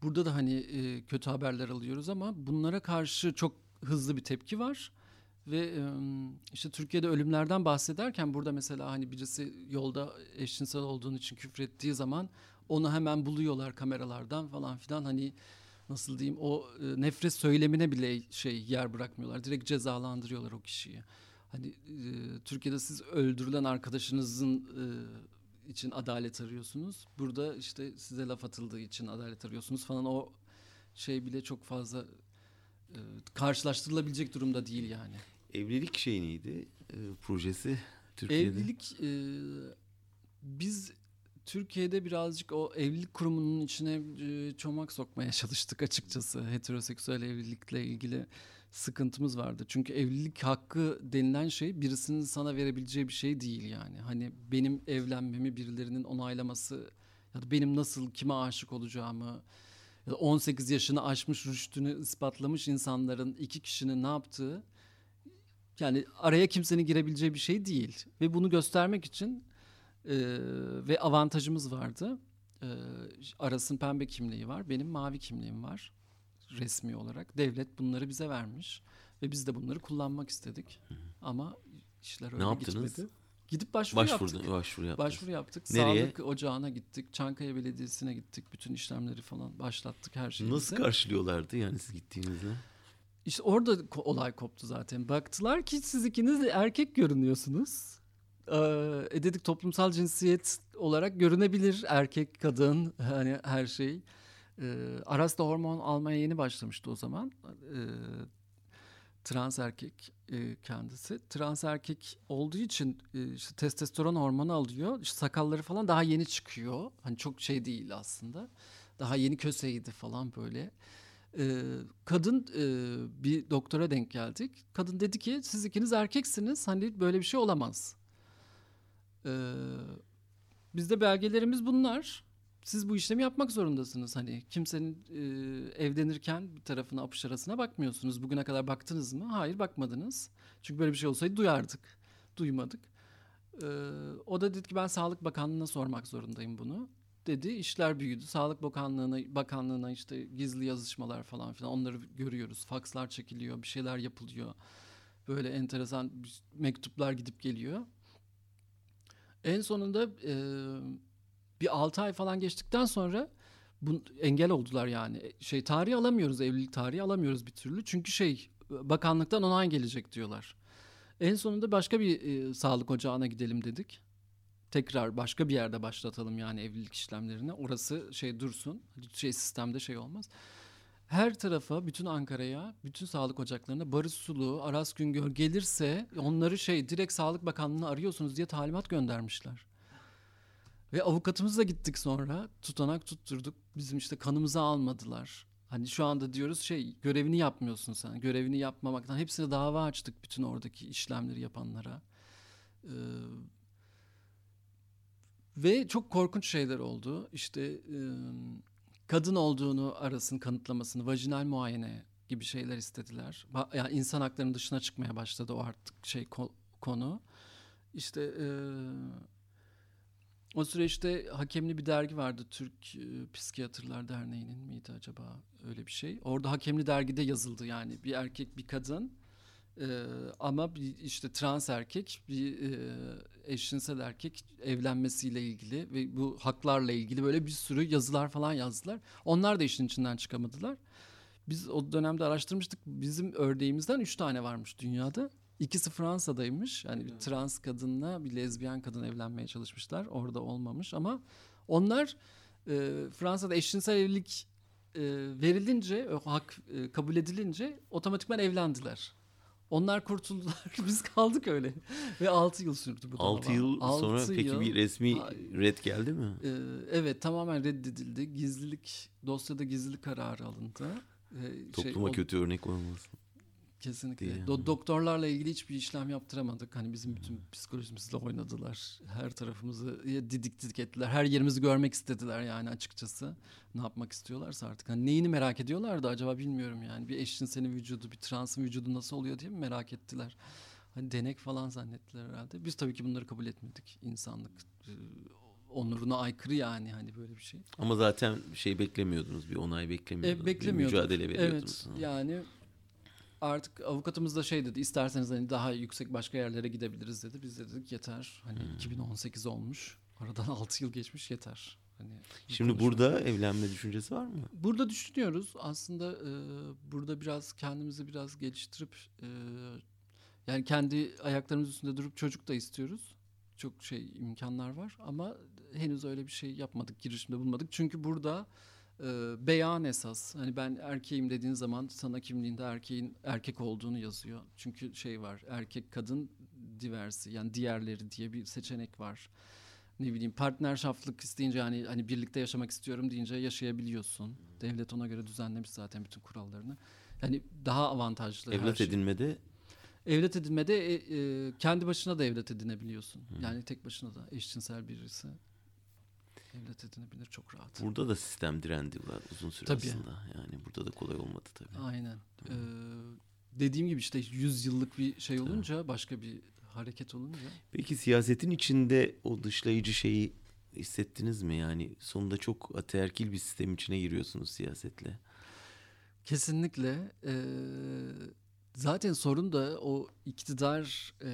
S2: burada da hani e, kötü haberler alıyoruz ama bunlara karşı çok hızlı bir tepki var. Ve e, işte Türkiye'de ölümlerden bahsederken burada mesela hani birisi yolda eşcinsel olduğun için küfrettiği zaman onu hemen buluyorlar kameralardan falan filan hani nasıl diyeyim o e, nefret söylemine bile şey yer bırakmıyorlar. Direkt cezalandırıyorlar o kişiyi. Hani e, Türkiye'de siz öldürülen arkadaşınızın e, için adalet arıyorsunuz. Burada işte size laf atıldığı için adalet arıyorsunuz falan o şey bile çok fazla e, karşılaştırılabilecek durumda değil yani.
S1: Evlilik şey neydi e, projesi Türkiye'de?
S2: Evlilik e, biz Türkiye'de birazcık o evlilik kurumunun içine e, çomak sokmaya çalıştık açıkçası. Heteroseksüel evlilikle ilgili sıkıntımız vardı. Çünkü evlilik hakkı denilen şey birisinin sana verebileceği bir şey değil yani. Hani benim evlenmemi birilerinin onaylaması ya da benim nasıl kime aşık olacağımı ya da 18 yaşını aşmış rüştünü ispatlamış insanların iki kişinin ne yaptığı yani araya kimsenin girebileceği bir şey değil. Ve bunu göstermek için e, ve avantajımız vardı. E, Aras'ın pembe kimliği var, benim mavi kimliğim var resmi olarak. Devlet bunları bize vermiş ve biz de bunları kullanmak istedik. Ama işler öyle
S1: ne yaptınız?
S2: gitmedi. Gidip başvuru
S1: Başvurdu,
S2: yaptık.
S1: başvuru yaptınız.
S2: Başvuru yaptık.
S1: Nereye?
S2: Sağlık ocağına gittik. Çankaya Belediyesi'ne gittik. Bütün işlemleri falan başlattık her şeyi.
S1: Nasıl karşılıyorlardı yani siz gittiğinizde?
S2: İşte orada ko- olay koptu zaten. Baktılar ki siz ikiniz erkek görünüyorsunuz. Ee, e dedik toplumsal cinsiyet olarak görünebilir erkek, kadın hani her şey. Ee, Aras da hormon almaya yeni başlamıştı o zaman. Ee, trans erkek e, kendisi. Trans erkek olduğu için e, işte testosteron hormonu alıyor. İşte sakalları falan daha yeni çıkıyor. Hani çok şey değil aslında. Daha yeni köseydi falan böyle. Ee, kadın e, bir doktora denk geldik. Kadın dedi ki siz ikiniz erkeksiniz. Hani böyle bir şey olamaz. Ee, bizde belgelerimiz bunlar. Siz bu işlemi yapmak zorundasınız. Hani kimsenin e, evlenirken bir tarafına apış arasına bakmıyorsunuz. Bugüne kadar baktınız mı? Hayır bakmadınız. Çünkü böyle bir şey olsaydı duyardık. Duymadık. Ee, o da dedi ki ben Sağlık Bakanlığı'na sormak zorundayım bunu dedi. İşler büyüdü. Sağlık Bakanlığı'na bakanlığına işte gizli yazışmalar falan filan onları görüyoruz. Fakslar çekiliyor, bir şeyler yapılıyor. Böyle enteresan mektuplar gidip geliyor. En sonunda e, bir 6 ay falan geçtikten sonra bu engel oldular yani. Şey tarihi alamıyoruz, evlilik tarihi alamıyoruz bir türlü. Çünkü şey bakanlıktan onay gelecek diyorlar. En sonunda başka bir e, sağlık ocağına gidelim dedik tekrar başka bir yerde başlatalım yani evlilik işlemlerini. Orası şey dursun. Şey sistemde şey olmaz. Her tarafa, bütün Ankara'ya, bütün sağlık ocaklarına Barış Sulu, Aras Güngör gelirse onları şey direkt Sağlık Bakanlığı'na arıyorsunuz diye talimat göndermişler. Ve avukatımızla gittik sonra tutanak tutturduk. Bizim işte kanımızı almadılar. Hani şu anda diyoruz şey görevini yapmıyorsun sen. Görevini yapmamaktan hepsine dava açtık bütün oradaki işlemleri yapanlara. Ee, ve çok korkunç şeyler oldu. İşte e, kadın olduğunu arasın kanıtlamasını, vajinal muayene gibi şeyler istediler. Yani insan haklarının dışına çıkmaya başladı o artık şey ko- konu. İşte e, o süreçte hakemli bir dergi vardı. Türk e, Psikiyatrlar Derneği'nin miydi acaba öyle bir şey. Orada hakemli dergide yazıldı yani bir erkek bir kadın ee, ama bir işte trans erkek bir e, eşcinsel erkek evlenmesiyle ilgili ve bu haklarla ilgili böyle bir sürü yazılar falan yazdılar. Onlar da işin içinden çıkamadılar. Biz o dönemde araştırmıştık. Bizim örneğimizden üç tane varmış dünyada. İkisi Fransa'daymış. Yani bir trans kadınla bir lezbiyen kadın evlenmeye çalışmışlar. Orada olmamış ama onlar e, Fransa'da eşcinsel evlilik e, verilince, o hak e, kabul edilince otomatikman evlendiler. Onlar kurtuldular. [LAUGHS] Biz kaldık öyle. Ve 6 yıl sürdü bu dava.
S1: 6 yıl
S2: Altı
S1: sonra peki
S2: yıl-
S1: bir resmi red geldi mi?
S2: Ee, evet tamamen reddedildi. Gizlilik dosyada gizlilik kararı alındı. Ee, şey,
S1: Topluma
S2: o-
S1: kötü örnek olmasın.
S2: Kesinlikle.
S1: Diye.
S2: Do- doktorlarla ilgili hiçbir işlem yaptıramadık. Hani bizim bütün psikolojimizle oynadılar. Her tarafımızı didik didik ettiler. Her yerimizi görmek istediler yani açıkçası. Ne yapmak istiyorlarsa artık. Hani neyini merak ediyorlardı acaba bilmiyorum yani. Bir eşcinselin vücudu, bir transın vücudu nasıl oluyor diye mi merak ettiler? Hani denek falan zannettiler herhalde. Biz tabii ki bunları kabul etmedik. İnsanlık e, onuruna aykırı yani hani böyle bir şey.
S1: Ama zaten şey beklemiyordunuz, bir onay beklemiyordunuz.
S2: E, beklemiyorduk.
S1: Bir mücadele veriyordunuz.
S2: Evet yani artık avukatımız da şey dedi isterseniz hani daha yüksek başka yerlere gidebiliriz dedi. Biz de dedik yeter. Hani
S1: Hmm.
S2: 2018 olmuş. Aradan 6 yıl geçmiş yeter. Hani
S1: Şimdi
S2: konuşma.
S1: burada evlenme düşüncesi var mı?
S2: Burada düşünüyoruz. Aslında e, burada biraz kendimizi biraz geliştirip e, yani kendi ayaklarımız üstünde durup çocuk da istiyoruz. Çok şey imkanlar var ama henüz öyle bir şey yapmadık, girişimde bulunmadık. Çünkü burada e, beyan esas. Hani ben erkeğim dediğin zaman sana kimliğinde erkeğin erkek olduğunu yazıyor. Çünkü şey var, erkek kadın diversi yani diğerleri diye bir seçenek var ne bileyim partnerşaflık isteyince hani hani birlikte yaşamak istiyorum deyince yaşayabiliyorsun. Devlet ona göre düzenlemiş zaten bütün kurallarını. Yani daha avantajlı
S1: Evlat
S2: şey.
S1: edinmede
S2: Evlat edinmede e, e, kendi başına da evlat edinebiliyorsun. Yani tek başına da eşcinsel birisi evlat edinebilir çok rahat.
S1: burada da sistem direndi var uzun süre
S2: Tabii.
S1: aslında. Yani burada da kolay olmadı tabii.
S2: Aynen. Ee, dediğim gibi işte 100 yıllık bir şey olunca başka bir hareket olunca
S1: Peki siyasetin içinde o dışlayıcı şeyi hissettiniz mi? Yani sonunda çok ataerkil bir sistem içine giriyorsunuz siyasetle.
S2: Kesinlikle. Ee, zaten sorun da o iktidar e,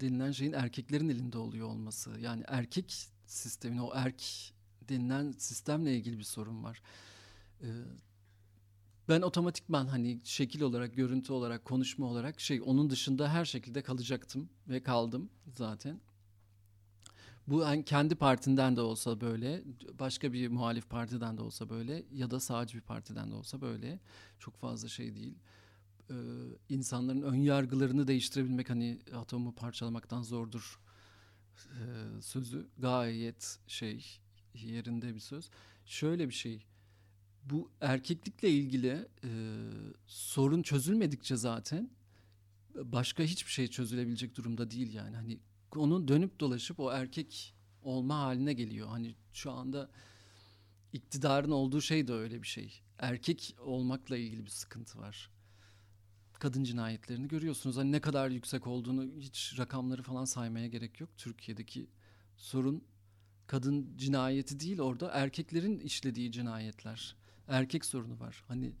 S2: denilen şeyin erkeklerin elinde oluyor olması. Yani erkek sistemin o erk denilen sistemle ilgili bir sorun var. Ee, ben otomatikman hani şekil olarak, görüntü olarak, konuşma olarak şey onun dışında her şekilde kalacaktım ve kaldım zaten. Bu hani kendi partinden de olsa böyle, başka bir muhalif partiden de olsa böyle ya da sağcı bir partiden de olsa böyle çok fazla şey değil. Ee, insanların ön yargılarını değiştirebilmek hani atomu parçalamaktan zordur ee, sözü gayet şey yerinde bir söz. Şöyle bir şey. Bu erkeklikle ilgili e, sorun çözülmedikçe zaten başka hiçbir şey çözülebilecek durumda değil yani. Hani onun dönüp dolaşıp o erkek olma haline geliyor. Hani şu anda iktidarın olduğu şey de öyle bir şey. Erkek olmakla ilgili bir sıkıntı var. Kadın cinayetlerini görüyorsunuz. Hani ne kadar yüksek olduğunu hiç rakamları falan saymaya gerek yok. Türkiye'deki sorun kadın cinayeti değil orada erkeklerin işlediği cinayetler. Erkek sorunu var. Hani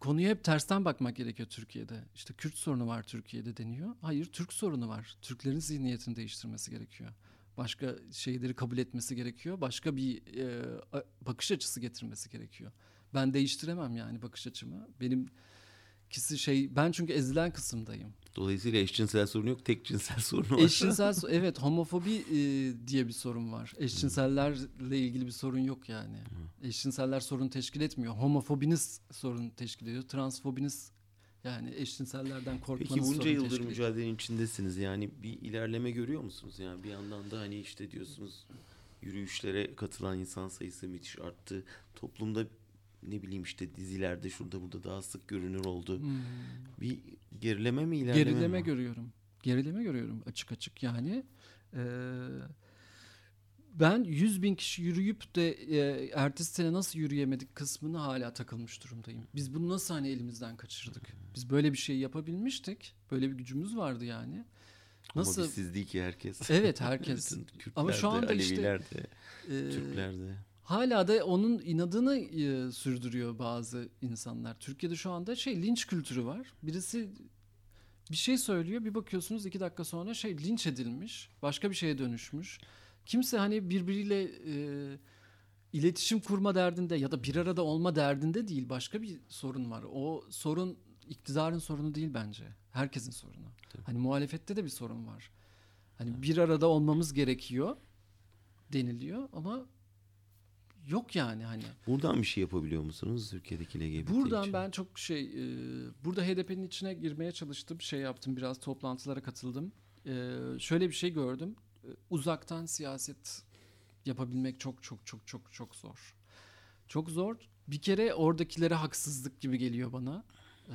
S2: konuya hep tersten bakmak gerekiyor Türkiye'de. İşte Kürt sorunu var Türkiye'de deniyor. Hayır Türk sorunu var. Türklerin zihniyetini değiştirmesi gerekiyor. Başka şeyleri kabul etmesi gerekiyor. Başka bir e, bakış açısı getirmesi gerekiyor. Ben değiştiremem yani bakış açımı. Benim kisi şey ben çünkü ezilen kısımdayım.
S1: Dolayısıyla eşcinsel sorun yok, tek cinsel sorun var.
S2: Eşcinsel [LAUGHS] evet homofobi e, diye bir sorun var. Eşcinsellerle ilgili bir sorun yok yani. Eşcinseller sorun teşkil etmiyor. Homofobiniz sorun teşkil ediyor. Transfobiniz yani eşcinsellerden korkmanız
S1: Peki bunca yıldır mücadelenin içindesiniz. Yani bir ilerleme görüyor musunuz? Yani bir yandan da hani işte diyorsunuz yürüyüşlere katılan insan sayısı müthiş arttı. Toplumda ne bileyim işte dizilerde şurada burada daha sık görünür oldu.
S2: Hmm.
S1: Bir gerileme mi ilerleme
S2: Gerileme
S1: mi?
S2: görüyorum. Gerileme görüyorum açık açık yani. Ee, ben 100 bin kişi yürüyüp de e, ertesi sene nasıl yürüyemedik kısmını hala takılmış durumdayım. Biz bunu nasıl hani elimizden kaçırdık? Biz böyle bir şey yapabilmiştik. Böyle bir gücümüz vardı yani. Nasıl?
S1: Ama biz siz değil ki herkes.
S2: Evet, [LAUGHS] herkes. Ama şu anda işte,
S1: Aleviler de,
S2: Ee,
S1: Türkler de.
S2: Hala da onun inadını e, sürdürüyor bazı insanlar. Türkiye'de şu anda şey linç kültürü var. Birisi bir şey söylüyor bir bakıyorsunuz iki dakika sonra şey linç edilmiş. Başka bir şeye dönüşmüş. Kimse hani birbiriyle e, iletişim kurma derdinde ya da bir arada olma derdinde değil. Başka bir sorun var. O sorun iktidarın sorunu değil bence. Herkesin sorunu. Hani muhalefette de bir sorun var. Hani bir arada olmamız gerekiyor deniliyor ama yok yani hani.
S1: Buradan bir şey yapabiliyor musunuz Türkiye'deki LGBT
S2: Buradan
S1: için?
S2: ben çok şey e, burada HDP'nin içine girmeye çalıştım. Şey yaptım biraz toplantılara katıldım. E, şöyle bir şey gördüm. E, uzaktan siyaset yapabilmek çok çok çok çok çok zor. Çok zor. Bir kere oradakilere haksızlık gibi geliyor bana. Ee,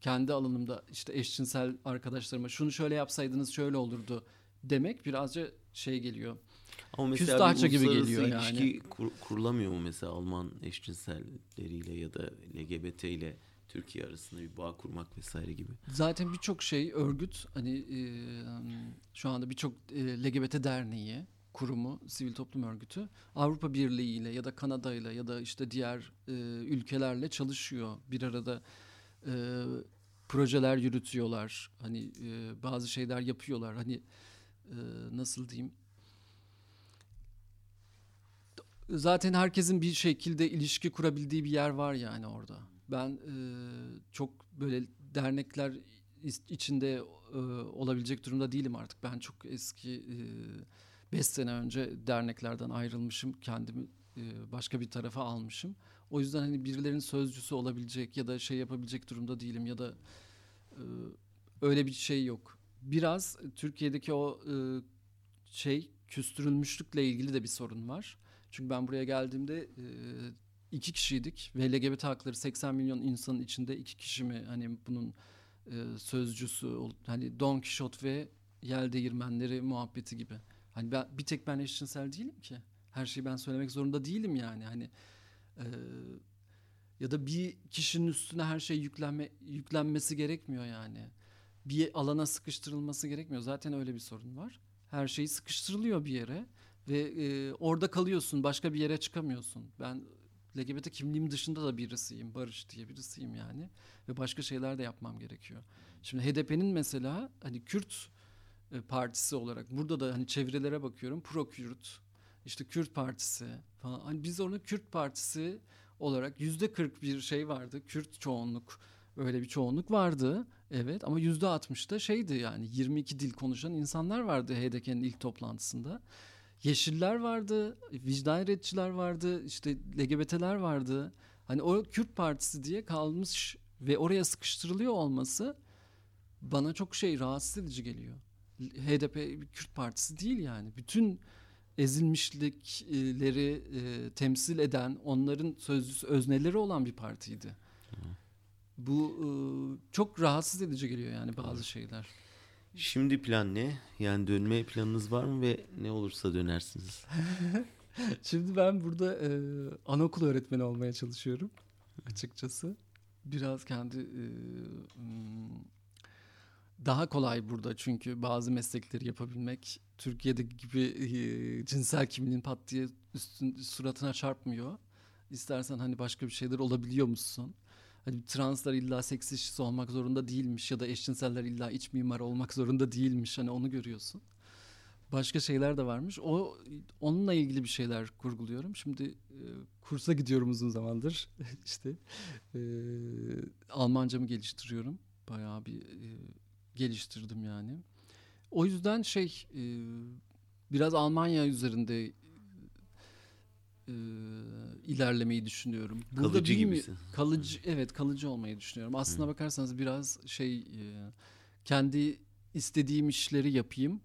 S2: kendi alanımda işte eşcinsel arkadaşlarıma şunu şöyle yapsaydınız şöyle olurdu demek birazcık şey geliyor.
S1: Ama mesela
S2: Küstahça gibi geliyor
S1: ilişki
S2: yani.
S1: kur- kurulamıyor mu mesela Alman eşcinselleriyle ya da LGBT ile Türkiye arasında bir bağ kurmak vesaire gibi.
S2: Zaten birçok şey örgüt hani e, şu anda birçok e, LGBT derneği kurumu, sivil toplum örgütü Avrupa Birliği ile ya da Kanada ile ya da işte diğer e, ülkelerle çalışıyor. Bir arada e, projeler yürütüyorlar. Hani e, bazı şeyler yapıyorlar. Hani e, nasıl diyeyim? Zaten herkesin bir şekilde ilişki kurabildiği bir yer var yani orada. Ben e, çok böyle dernekler içinde e, olabilecek durumda değilim artık. Ben çok eski 5 sene önce derneklerden ayrılmışım. Kendimi e, başka bir tarafa almışım. O yüzden hani birilerinin sözcüsü olabilecek ya da şey yapabilecek durumda değilim ya da e, öyle bir şey yok. Biraz Türkiye'deki o e, şey küstürülmüşlükle ilgili de bir sorun var. Çünkü ben buraya geldiğimde iki kişiydik ve LGBT hakları 80 milyon insanın içinde iki kişi mi hani bunun sözcüsü hani Don Quixote ve Yel Değirmenleri muhabbeti gibi. Hani ben bir tek ben eşcinsel değilim ki. Her şeyi ben söylemek zorunda değilim yani. Hani e, ya da bir kişinin üstüne her şey yüklenme yüklenmesi gerekmiyor yani. Bir alana sıkıştırılması gerekmiyor. Zaten öyle bir sorun var. Her şey sıkıştırılıyor bir yere ve e, orada kalıyorsun. Başka bir yere çıkamıyorsun. Ben LGBT kimliğim dışında da birisiyim. Barış diye birisiyim yani. Ve başka şeyler de yapmam gerekiyor. Şimdi HDP'nin mesela hani Kürt e, partisi olarak burada da hani çevrelere bakıyorum. Pro Kürt, işte Kürt partisi falan. Hani biz orada Kürt partisi olarak yüzde 40 bir şey vardı. Kürt çoğunluk öyle bir çoğunluk vardı. Evet ama yüzde 60 da şeydi yani 22 dil konuşan insanlar vardı HDP'nin ilk toplantısında. Yeşiller vardı, vicdan retçiler vardı, işte LGBT'ler vardı. Hani o Kürt Partisi diye kalmış ve oraya sıkıştırılıyor olması bana çok şey rahatsız edici geliyor. HDP Kürt Partisi değil yani. Bütün ezilmişlikleri e, temsil eden, onların sözcüsü, özneleri olan bir partiydi. Bu e, çok rahatsız edici geliyor yani bazı şeyler.
S1: Şimdi plan ne? Yani dönme planınız var mı ve ne olursa dönersiniz? [LAUGHS]
S2: Şimdi ben burada e, anaokul öğretmeni olmaya çalışıyorum açıkçası. Biraz kendi e, daha kolay burada çünkü bazı meslekleri yapabilmek Türkiye'de gibi e, cinsel kimliğin pat diye üstün suratına çarpmıyor. İstersen hani başka bir şeyler olabiliyor musun? Hani translar illa seks işçisi olmak zorunda değilmiş ya da eşcinseller illa iç mimar olmak zorunda değilmiş. Hani onu görüyorsun. Başka şeyler de varmış. O onunla ilgili bir şeyler kurguluyorum. Şimdi e, kursa gidiyorum uzun zamandır. [LAUGHS] işte e, Almancamı geliştiriyorum. Bayağı bir e, geliştirdim yani. O yüzden şey e, biraz Almanya üzerinde e, ilerlemeyi düşünüyorum.
S1: Kalıcı
S2: bilmi-
S1: gibisin.
S2: Kalıcı evet kalıcı olmayı düşünüyorum. Aslına bakarsanız biraz şey e, kendi istediğim işleri yapayım.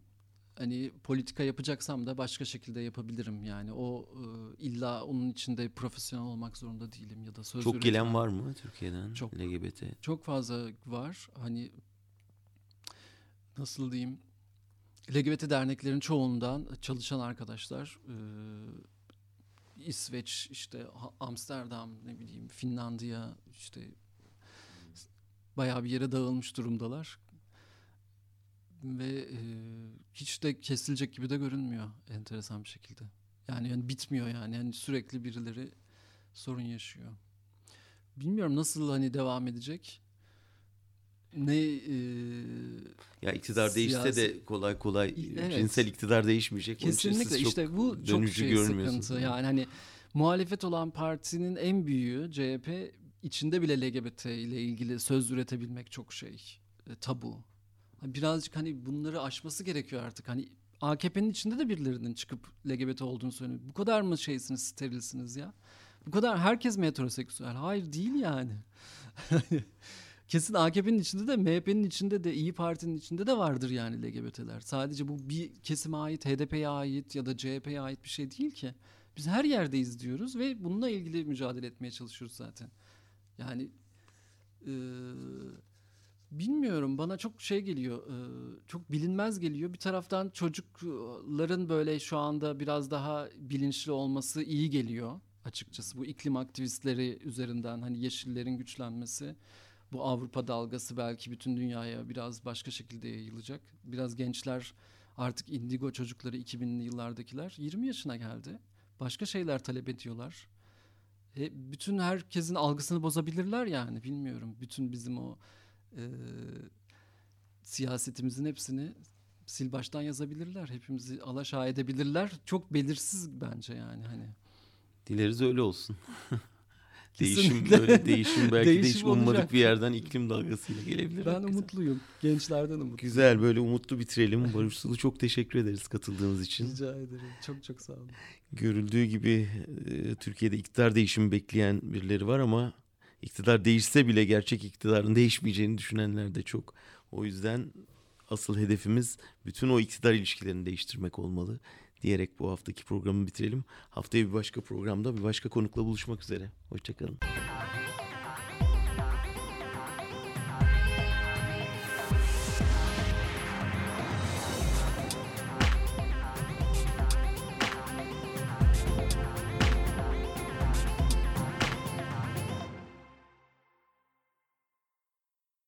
S2: Hani politika yapacaksam da başka şekilde yapabilirim yani. O e, illa onun içinde profesyonel olmak zorunda değilim ya da söz
S1: Çok gelen var mı Türkiye'den
S2: Çok.
S1: LGBT?
S2: Çok fazla var. Hani nasıl diyeyim? LGBT derneklerin çoğundan çalışan arkadaşlar e, İsveç, işte Amsterdam, ne bileyim Finlandiya, işte bayağı bir yere dağılmış durumdalar. Ve e, hiç de kesilecek gibi de görünmüyor enteresan bir şekilde. Yani, yani bitmiyor yani. yani sürekli birileri sorun yaşıyor. Bilmiyorum nasıl hani devam edecek. Ne e,
S1: Ya iktidar değişse
S2: Siyasi-
S1: de kolay kolay
S2: Evet.
S1: cinsel iktidar değişmeyecek.
S2: Kesinlikle işte bu çok şey sıkıntı. Yani hani muhalefet olan partinin en büyüğü CHP içinde bile LGBT ile ilgili söz üretebilmek çok şey e, tabu. Hani Birazcık hani bunları aşması gerekiyor artık. Hani AKP'nin içinde de birilerinin çıkıp LGBT olduğunu söylüyor. Bu kadar mı şeysiniz, sterilsiniz ya? Bu kadar herkes mi heteroseksüel? Hayır değil yani. [LAUGHS] Kesin AKP'nin içinde de MHP'nin içinde de İyi Parti'nin içinde de vardır yani LGBT'ler. Sadece bu bir kesime ait, HDP'ye ait ya da CHP'ye ait bir şey değil ki. Biz her yerdeyiz diyoruz ve bununla ilgili mücadele etmeye çalışıyoruz zaten. Yani e, bilmiyorum bana çok şey geliyor e, çok bilinmez geliyor bir taraftan çocukların böyle şu anda biraz daha bilinçli olması iyi geliyor açıkçası bu iklim aktivistleri üzerinden hani yeşillerin güçlenmesi bu Avrupa dalgası belki bütün dünyaya biraz başka şekilde yayılacak biraz gençler artık indigo çocukları 2000'li yıllardakiler 20 yaşına geldi başka şeyler talep ediyorlar e, bütün herkesin algısını bozabilirler yani bilmiyorum bütün bizim o e, siyasetimizin hepsini sil baştan yazabilirler. Hepimizi alaşağı edebilirler. Çok belirsiz bence yani hani.
S1: Dileriz öyle olsun. [LAUGHS] değişim böyle değişim [LAUGHS] belki değişim de hiç ummadık bir yerden iklim dalgasıyla gelebilir.
S2: Ben hakikaten. umutluyum. Gençlerden umutluyum.
S1: Güzel böyle umutlu bitirelim. Barış Sulu çok teşekkür ederiz katıldığınız için.
S2: Rica ederim. Çok çok sağ olun.
S1: Görüldüğü gibi e, Türkiye'de iktidar değişimi bekleyen birileri var ama iktidar değişse bile gerçek iktidarın değişmeyeceğini düşünenler de çok. O yüzden asıl hedefimiz bütün o iktidar ilişkilerini değiştirmek olmalı diyerek bu haftaki programı bitirelim. Haftaya bir başka programda bir başka konukla buluşmak üzere. Hoşçakalın.